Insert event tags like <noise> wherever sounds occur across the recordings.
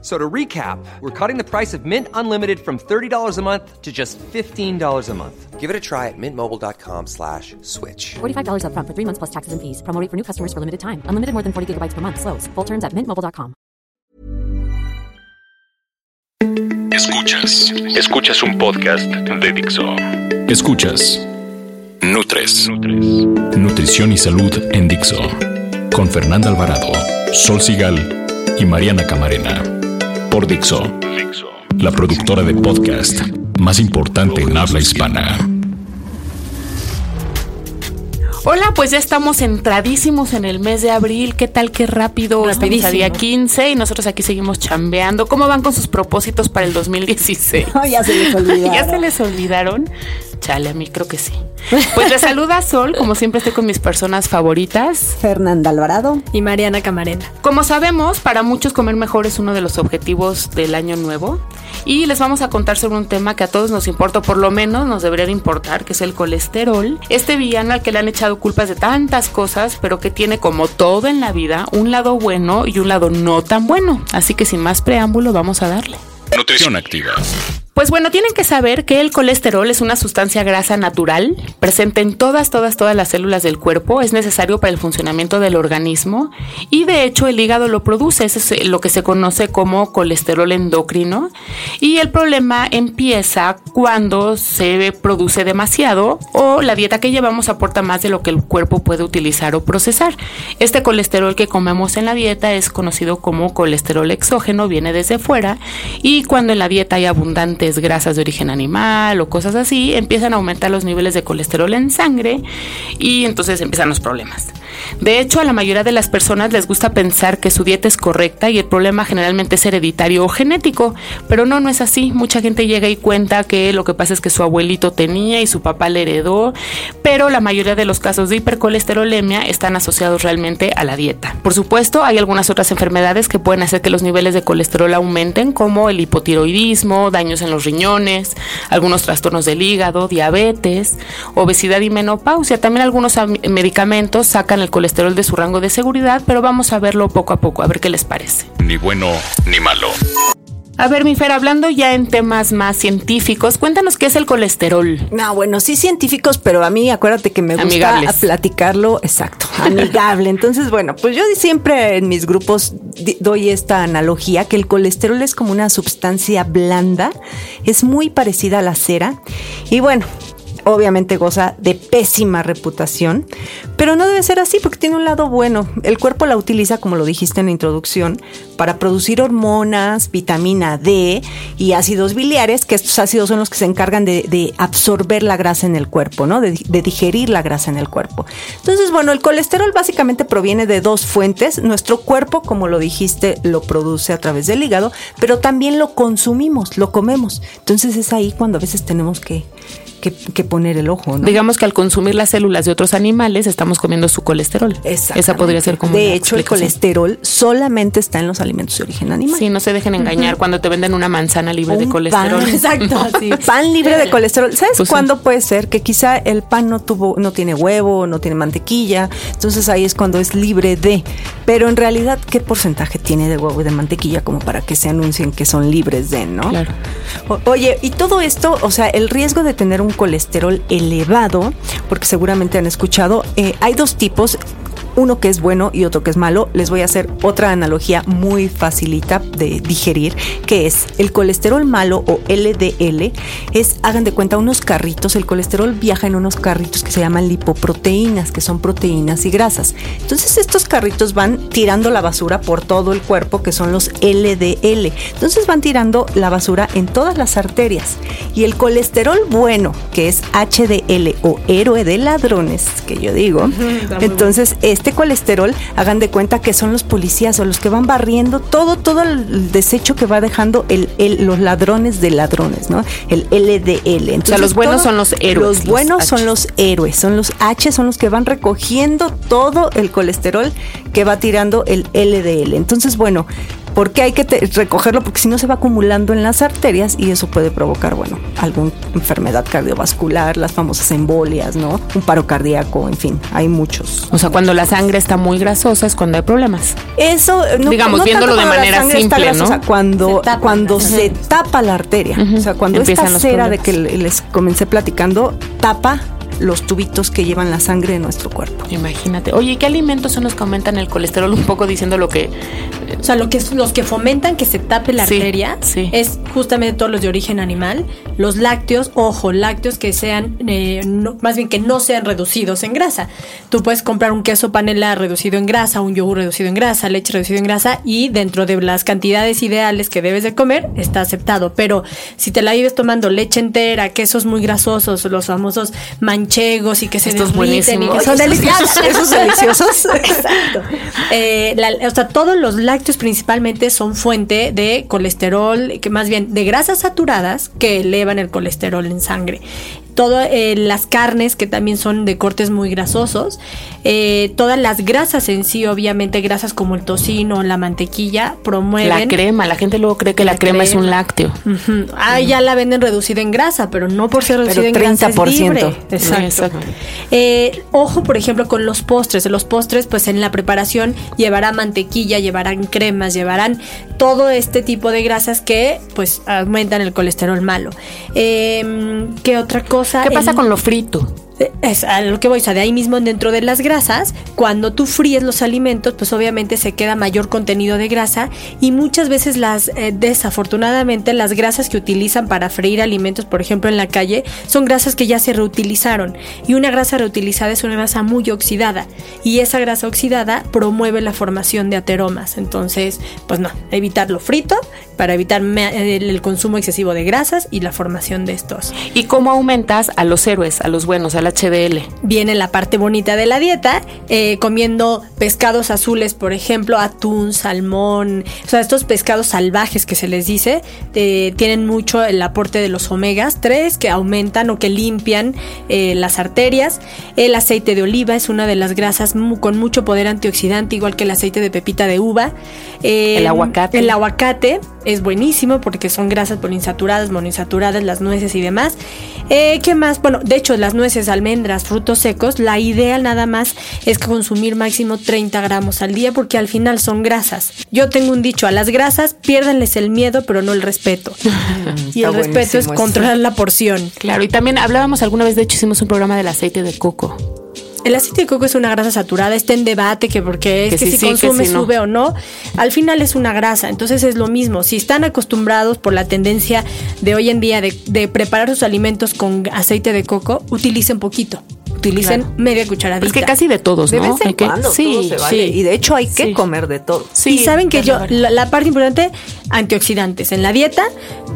So to recap, we're cutting the price of Mint Unlimited from $30 a month to just $15 a month. Give it a try at mintmobile.com slash switch. $45 upfront for three months plus taxes and fees. Promo rate for new customers for limited time. Unlimited more than 40 gigabytes per month. Slows. Full terms at mintmobile.com. Escuchas. Escuchas un podcast de Dixo. Escuchas. Nutres. Nutrición y salud en Dixo. Con Fernanda Alvarado, Sol Sigal y Mariana Camarena. Por Dixo. La productora de podcast más importante en habla hispana. Hola, pues ya estamos entradísimos en el mes de abril. ¿Qué tal? Qué rápido. Estamos a día 15 y nosotros aquí seguimos chambeando. ¿Cómo van con sus propósitos para el 2016? <laughs> ya se les olvidaron. <laughs> ¿Ya se les olvidaron? Chale, a mí creo que sí. Pues les saluda Sol, como siempre estoy con mis personas favoritas. Fernanda Alvarado. Y Mariana Camarena. Como sabemos, para muchos comer mejor es uno de los objetivos del año nuevo. Y les vamos a contar sobre un tema que a todos nos importa, o por lo menos nos debería de importar, que es el colesterol. Este villano al que le han echado culpas de tantas cosas, pero que tiene como todo en la vida, un lado bueno y un lado no tan bueno. Así que sin más preámbulo, vamos a darle. Nutrición activa. Pues bueno, tienen que saber que el colesterol es una sustancia grasa natural, presente en todas, todas, todas las células del cuerpo, es necesario para el funcionamiento del organismo y de hecho el hígado lo produce, es lo que se conoce como colesterol endocrino. Y el problema empieza cuando se produce demasiado o la dieta que llevamos aporta más de lo que el cuerpo puede utilizar o procesar. Este colesterol que comemos en la dieta es conocido como colesterol exógeno, viene desde fuera y cuando en la dieta hay abundante grasas de origen animal o cosas así, empiezan a aumentar los niveles de colesterol en sangre y entonces empiezan los problemas. De hecho, a la mayoría de las personas les gusta pensar que su dieta es correcta y el problema generalmente es hereditario o genético, pero no, no es así. Mucha gente llega y cuenta que lo que pasa es que su abuelito tenía y su papá le heredó, pero la mayoría de los casos de hipercolesterolemia están asociados realmente a la dieta. Por supuesto, hay algunas otras enfermedades que pueden hacer que los niveles de colesterol aumenten, como el hipotiroidismo, daños en los riñones, algunos trastornos del hígado, diabetes, obesidad y menopausia. También algunos medicamentos sacan el colesterol de su rango de seguridad, pero vamos a verlo poco a poco, a ver qué les parece. Ni bueno ni malo. A ver, mi Fer, hablando ya en temas más científicos, cuéntanos qué es el colesterol. No, bueno, sí científicos, pero a mí acuérdate que me gusta Amigables. platicarlo, exacto, amigable. Entonces, bueno, pues yo siempre en mis grupos doy esta analogía que el colesterol es como una sustancia blanda, es muy parecida a la cera y bueno, obviamente goza de pésima reputación, pero no debe ser así porque tiene un lado bueno. El cuerpo la utiliza, como lo dijiste en la introducción, para producir hormonas, vitamina D y ácidos biliares, que estos ácidos son los que se encargan de, absorber la grasa en el cuerpo, ¿no? De, de, digerir la grasa en el cuerpo. Entonces, bueno, el colesterol básicamente proviene de dos fuentes. Nuestro cuerpo, como lo dijiste, lo produce a través del hígado, pero también lo consumimos, lo comemos. Entonces es ahí cuando a veces tenemos que que, que, poner el ojo. ¿no? Digamos que al consumir las células de otros animales estamos comiendo su colesterol. Esa podría ser como. De hecho, el colesterol solamente está en los alimentos de origen animal. Sí, no se dejen engañar uh -huh. cuando te venden una manzana libre Un de colesterol. Pan, <laughs> exacto, <laughs> sí. pan libre de colesterol. ¿Sabes Pues sí. cuándo puede ser? Que quizá el pan no tuvo, no tiene huevo, no tiene mantequilla. Entonces ahí es cuando es libre de. Pero en realidad, ¿qué porcentaje tiene de huevo y de mantequilla como para que se anuncien que son libres de, no? Claro. O- oye, y todo esto, o sea, el riesgo de tener un colesterol elevado, porque seguramente han escuchado, eh, hay dos tipos. Uno que es bueno y otro que es malo. Les voy a hacer otra analogía muy facilita de digerir, que es el colesterol malo o LDL. Es, hagan de cuenta, unos carritos. El colesterol viaja en unos carritos que se llaman lipoproteínas, que son proteínas y grasas. Entonces estos carritos van tirando la basura por todo el cuerpo, que son los LDL. Entonces van tirando la basura en todas las arterias. Y el colesterol bueno, que es HDL o héroe de ladrones, que yo digo, entonces este este colesterol, hagan de cuenta que son los policías o los que van barriendo todo, todo el desecho que va dejando el, el- los ladrones de ladrones, ¿no? El LDL. Entonces, los buenos son los héroes, Los buenos son los héroes, son los H, son los que van recogiendo todo el colesterol que va tirando el LDL. Entonces, bueno, ¿por qué hay que te- recogerlo? Porque si no se va acumulando en las arterias y eso puede provocar, bueno, alguna enfermedad cardiovascular, las famosas embolias, ¿no? Un paro cardíaco, en fin, hay muchos. O sea, cuando la sangre está muy grasosa es cuando hay problemas. Eso, no, Digamos, no viéndolo tanto de manera simple, ¿no? grasosa, Cuando, Se tapa. cuando se tapa la arteria. O sea, cuando Empiezan esta cera de que les comencé platicando tapa los tubitos que llevan la sangre en nuestro cuerpo. Imagínate. Oye, ¿y qué alimentos son los que aumentan el colesterol? Un poco diciendo lo que... O sea, lo que, los que fomentan que se tape la Sí, arteria sí. es justamente todos los de origen animal. Los lácteos, ojo, lácteos que sean, eh, no- más bien que no sean reducidos en grasa. Tú puedes comprar un queso panela reducido en grasa, un yogur reducido en grasa, leche reducido en grasa y dentro de las cantidades ideales que debes de comer está aceptado. Pero si te la vives tomando leche entera, quesos muy grasosos, los famosos manchegos y que se Estos derriten y que buenísimos. son deliciosos. <laughs> Esos deliciosos. <laughs> Exacto. Eh, la- o sea, todos los lácteos principalmente son fuente de colesterol, que más bien de grasas saturadas que elevan el colesterol en sangre. Todas las carnes que también son de cortes muy grasosos, eh, todas las grasas en sí, obviamente grasas como el tocino, la mantequilla, promueven La crema, la gente luego cree que la, La crema, es un lácteo. Ah, ya la venden reducida en grasa, pero no por ser reducida en grasa es 30%. libre. Exacto. Exacto. Eh, ojo, por ejemplo, con los postres. Los postres, pues en la preparación llevará mantequilla, llevarán cremas, llevarán todo este tipo de grasas que, pues, aumentan el colesterol malo. Eh, ¿Qué otra cosa? ¿Qué pasa El- con lo frito? es a lo que voy, o sea, de ahí mismo dentro de las grasas, cuando tú fríes los alimentos, pues obviamente se queda mayor contenido de grasa y muchas veces las, eh, desafortunadamente, las grasas que utilizan para freír alimentos, por ejemplo en la calle, son grasas que ya se reutilizaron. Y una grasa reutilizada es una grasa muy oxidada. Y esa grasa oxidada promueve la formación de ateromas, entonces, pues no, evitar lo frito para evitar el, consumo excesivo de grasas y la formación de estos. ¿Y cómo aumentas a los héroes, a los buenos, al HDL? viene la parte bonita de la dieta, eh, comiendo pescados azules, por ejemplo, atún, salmón, o sea, estos pescados salvajes que se les dice, eh, tienen mucho el aporte de los omegas 3 que aumentan o que limpian eh, las arterias. El aceite de oliva es una de las grasas con mucho poder antioxidante, igual que el aceite de pepita de uva. El aguacate. El aguacate es buenísimo porque son grasas poliinsaturadas, monoinsaturadas, las nueces y demás. Eh, ¿Qué más? Bueno, de hecho, las nueces, almendras, frutos secos, la idea nada más es consumir máximo 30 gramos al día porque al final son grasas. Yo tengo un dicho, a las grasas piérdanles el miedo, pero no el respeto. <laughs> y el respeto es eso. controlar la porción. Claro, y también hablábamos alguna vez, de hecho hicimos un programa del aceite de coco. El aceite de coco es una grasa saturada, está en debate que porque es Que que, sí, si sí, que consume sí, no. sube o no. Al final es una grasa, entonces es lo mismo. Si están acostumbrados por la tendencia de hoy en día de, de preparar sus alimentos con aceite de coco, utilicen poquito. Utilicen Claro. media cucharadita. Es que casi de todos, De ¿no? vez en cuando sí, todo se vale. sí. Y de hecho hay que Sí. comer de todo. sí, y saben que yo, la, la parte importante, antioxidantes. En la dieta,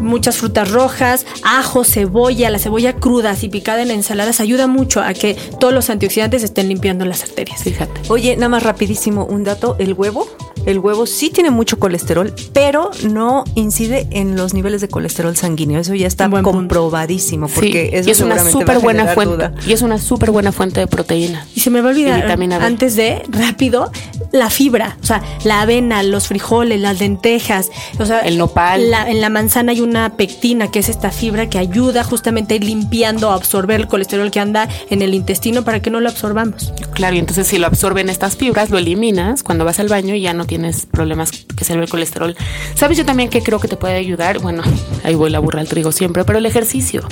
muchas frutas rojas, ajo, cebolla, la cebolla cruda, así picada en ensaladas, ayuda mucho a que todos los antioxidantes estén limpiando las arterias. Fíjate. Oye, nada más rapidísimo, un dato, el huevo, el huevo sí tiene mucho colesterol, pero no incide en los niveles de colesterol sanguíneo. Eso ya está comprobadísimo, Sí, porque eso y es una súper buena fuente. duda. Y es una súper buena fuente de proteína. Y se me va a olvidar antes de, rápido, la fibra. O sea, la avena, los frijoles, las lentejas. O sea, El nopal. la- en la manzana hay una pectina, que es esta fibra que ayuda justamente a ir limpiando, a absorber el colesterol que anda en el intestino para que no lo absorbamos. Claro, y entonces si lo absorben estas fibras, lo eliminas cuando vas al baño y ya no tienes problemas que se ve el colesterol. ¿Sabes yo también que creo que te puede ayudar? Bueno, <laughs> ahí voy la burra al trigo siempre, pero el ejercicio.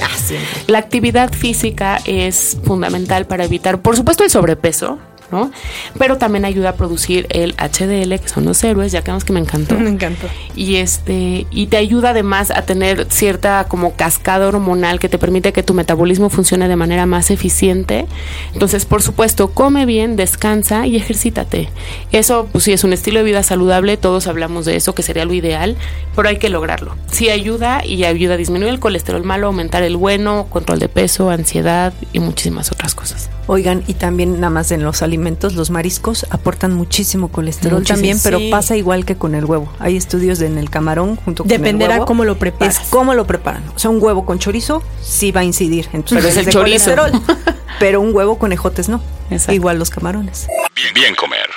La actividad física es fundamental para evitar, por supuesto, el sobrepeso. ¿No? Pero también ayuda a producir el HDL, que son los héroes, ya que vemos que me encantó. <laughs> Me encantó. Y este, y te ayuda además a tener cierta como cascada hormonal que te permite que tu metabolismo funcione de manera más eficiente. Entonces, por supuesto, come bien, descansa y ejercítate. Eso, pues sí, es un estilo de vida saludable, todos hablamos de eso, que sería lo ideal, pero hay que lograrlo. Sí ayuda y ayuda a disminuir el colesterol malo, aumentar el bueno, control de peso, ansiedad y muchísimas otras cosas. Oigan, y también nada más en los alimentos, los mariscos aportan muchísimo colesterol Muchísimo, también, pero sí. pasa igual que con el huevo. Hay estudios de en el camarón junto con Dependerá el huevo. cómo lo preparas. Es cómo lo preparan. O sea, un huevo con chorizo sí va a incidir en tus Pero es el de chorizo. colesterol, <laughs> pero un huevo con ejotes no. Exacto. Igual los camarones. Bien, bien comer.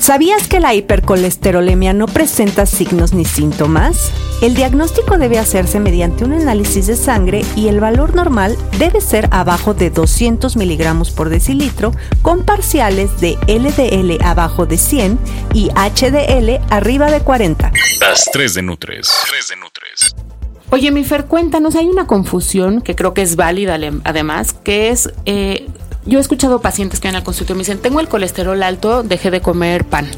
¿Sabías que la hipercolesterolemia no presenta signos ni síntomas? El diagnóstico debe hacerse mediante un análisis de sangre y el valor normal debe ser abajo de 200 miligramos por decilitro con parciales de LDL abajo de 100 y HDL arriba de 40. Las 3 de Nutres. 3 de Nutres. Oye, mi Fer, cuéntanos, hay una confusión que creo que es válida además, que es, eh, yo he escuchado pacientes que van al consultorio y me dicen, tengo el colesterol alto, dejé de comer pan.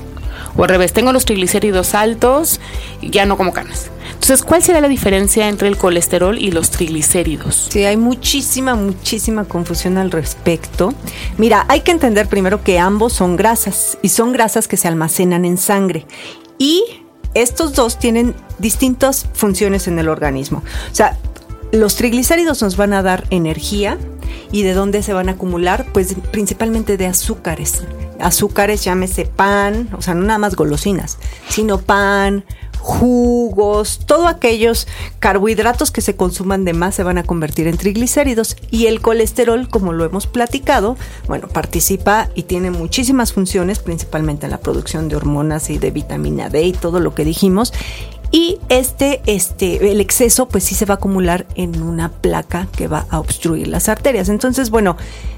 O al revés, tengo los triglicéridos altos, ya no como carnes. Entonces, ¿cuál será la diferencia entre el colesterol y los triglicéridos? Sí, hay muchísima, muchísima confusión al respecto. Mira, hay que entender primero que ambos son grasas y son grasas que se almacenan en sangre. Y estos dos tienen distintas funciones en el organismo. O sea, los triglicéridos nos van a dar energía y de dónde se van a acumular, pues principalmente de azúcares. Azúcares, llámese pan, o sea, no nada más golosinas, sino pan, jugos, todos aquellos carbohidratos que se consuman de más se van a convertir en triglicéridos y el colesterol, como lo hemos platicado, bueno, participa y tiene muchísimas funciones, principalmente en la producción de hormonas y de vitamina D y todo lo que dijimos. Y este, este, el exceso, pues sí se va a acumular en una placa que va a obstruir las arterias. Entonces, bueno,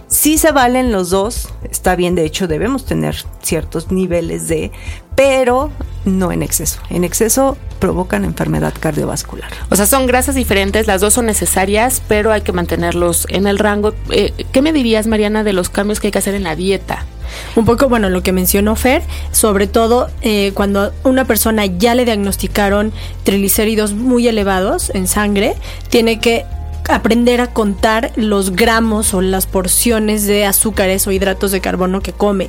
sí se valen los dos, está bien, de hecho debemos tener ciertos niveles de, pero no en exceso. En exceso provocan enfermedad cardiovascular. O sea, son grasas diferentes, las dos son necesarias, pero hay que mantenerlos en el rango. Eh, ¿Qué me dirías, Mariana, de los cambios que hay que hacer en la dieta? Un poco, bueno, lo que mencionó Fer, sobre todo eh, cuando una persona ya le diagnosticaron triglicéridos muy elevados en sangre, tiene que aprender a contar los gramos o las porciones de azúcares o hidratos de carbono que come.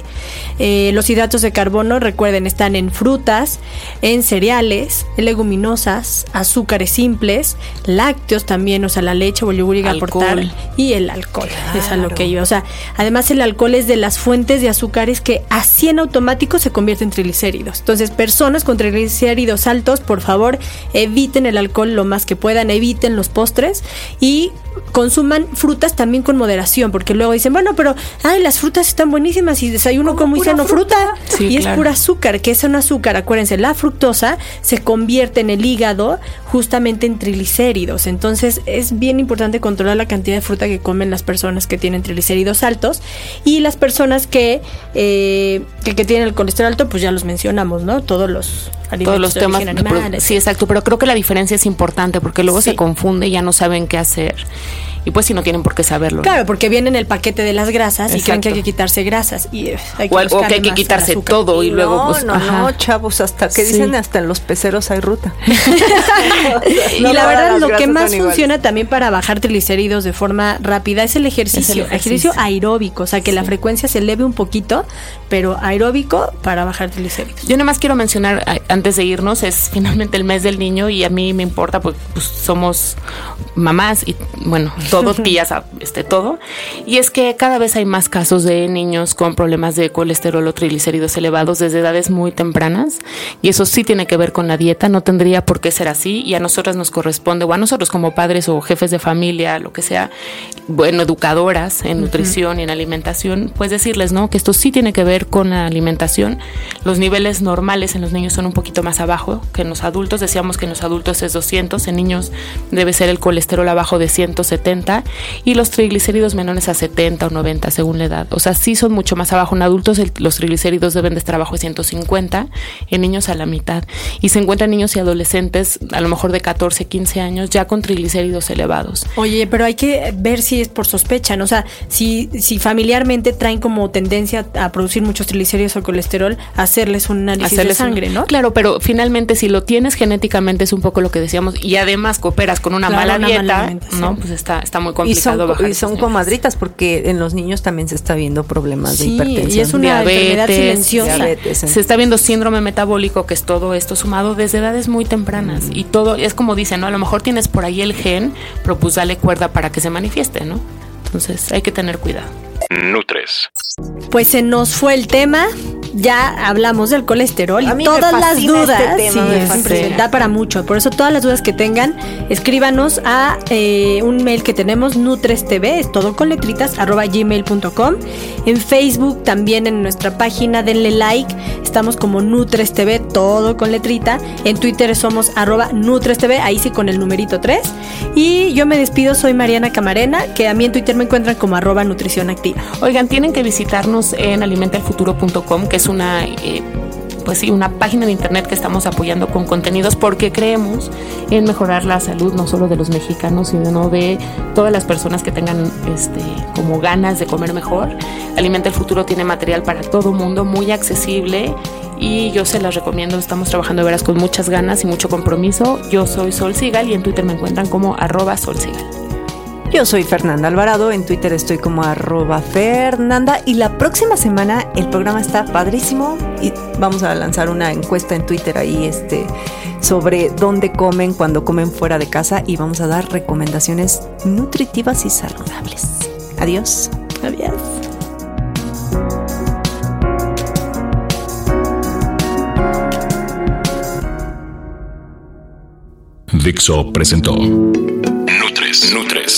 Eh, los hidratos de carbono, recuerden, están en frutas, en cereales, en leguminosas, azúcares simples, lácteos también, o sea, la leche o el yogur llega a Alcohol. aportar y el alcohol. Es a lo que yo, o sea, además el alcohol es de las fuentes de azúcares que así en automático se convierte en triglicéridos. Entonces, personas con triglicéridos altos, por favor, eviten el alcohol lo más que puedan, eviten los postres y consuman frutas también con moderación, porque luego dicen, bueno, pero ay, las frutas están buenísimas y desayuno como y fruta, Sí, y es pura azúcar, que es un azúcar, acuérdense, la fructosa se convierte en el hígado justamente en triglicéridos. Entonces es bien importante controlar la cantidad de fruta que comen las personas que tienen triglicéridos altos y las personas que, eh, que, que tienen el colesterol alto, pues ya los mencionamos, ¿no? Todos los alimentos Todos los de temas. animal, sí, exacto, pero creo que la diferencia es importante porque luego Sí. se confunde y ya no saben qué hacer. ser. Y pues si no tienen por qué saberlo. ¿no? Claro, porque viene en el paquete de las grasas y creen que hay que quitarse grasas y eh, hay O al- o que hay que quitarse todo y luego no, pues no, ajá. no, chavos, hasta que Sí. dicen hasta en los peceros hay ruta. <laughs> y la verdad, lo que más funciona también para bajar triglicéridos de forma rápida es el ejercicio. Es el ejercicio. ejercicio. aeróbico, o sea, que la frecuencia se eleve un poquito, pero aeróbico para bajar triglicéridos. Yo nada más quiero mencionar antes de irnos, es finalmente el mes del niño y a mí me importa porque pues, somos mamás y bueno, todo, tías, este, todo. Y es que cada vez hay más casos de niños con problemas de colesterol o triglicéridos elevados desde edades muy tempranas y eso sí tiene que ver con la dieta, no tendría por qué ser así y a nosotras nos corresponde, o a nosotros como padres o jefes de familia, lo que sea, bueno, educadoras en nutrición y en alimentación, pues decirles, ¿no? Que esto sí tiene que ver con la alimentación. Los niveles normales en los niños son un poquito más abajo que en los adultos. Decíamos que en los adultos es 200, en niños debe ser el colesterol abajo de 170 y los triglicéridos menores a 70 o 90 según la edad. O sea, sí son mucho más abajo. En adultos el- los triglicéridos deben de estar abajo de 150, en niños a la mitad. Y se encuentran niños y adolescentes a lo mejor de 14, 15 años ya con triglicéridos elevados. Oye, pero hay que ver si es por sospecha, ¿no? O sea, si, si familiarmente traen como tendencia a producir muchos triglicéridos o colesterol, hacerles un análisis hacerles de un- sangre, ¿no? Claro, pero finalmente si lo tienes genéticamente es un poco lo que decíamos y además cooperas con una Claro, mala una dieta, mala no, pues está está muy Y complicado son, bajar y son comadritas porque en los niños también se está viendo problemas de hipertensión. y es una enfermedad silenciosa. diabetes, Se está viendo síndrome metabólico, que es todo esto sumado desde edades muy tempranas. Y todo, es como dicen, ¿no? A lo mejor tienes por ahí el gen, pero pues dale cuerda para que se manifieste, ¿no? Entonces hay que tener cuidado. Nutres. Pues se nos fue el tema. Ya hablamos del colesterol A mí y me todas las fascina dudas. este tema, sí, impresionante, da para mucho. Por eso, todas las dudas que tengan, escríbanos a eh, un mail que tenemos, nutrestv, es todo con letritas, arroba gmail.com. En Facebook, también en nuestra página, denle like. Estamos como nutrestv, todo con letrita. En Twitter somos arroba nutrestv, ahí sí con el numerito 3. Y yo me despido, soy Mariana Camarena, que a mí en Twitter me encuentran como arroba nutrición activa. Oigan, tienen que visitarnos en alimentalfuturo.com, que es una, eh, pues sí, una página de internet que estamos apoyando con contenidos porque creemos en mejorar la salud no solo de los mexicanos, sino de todas las personas que tengan este, como ganas de comer mejor. Alimenta el Futuro tiene material para todo mundo, muy accesible. Y yo se las recomiendo, estamos trabajando de veras con muchas ganas y mucho compromiso. Yo soy Sol Sigal y en Twitter me encuentran como arroba Sol. Yo soy Fernanda Alvarado, en Twitter estoy como arroba Fernanda y la próxima semana el programa está padrísimo y vamos a lanzar una encuesta en Twitter ahí este, sobre dónde comen cuando comen fuera de casa y vamos a dar recomendaciones nutritivas y saludables. Adiós. Adiós. Dixo presentó.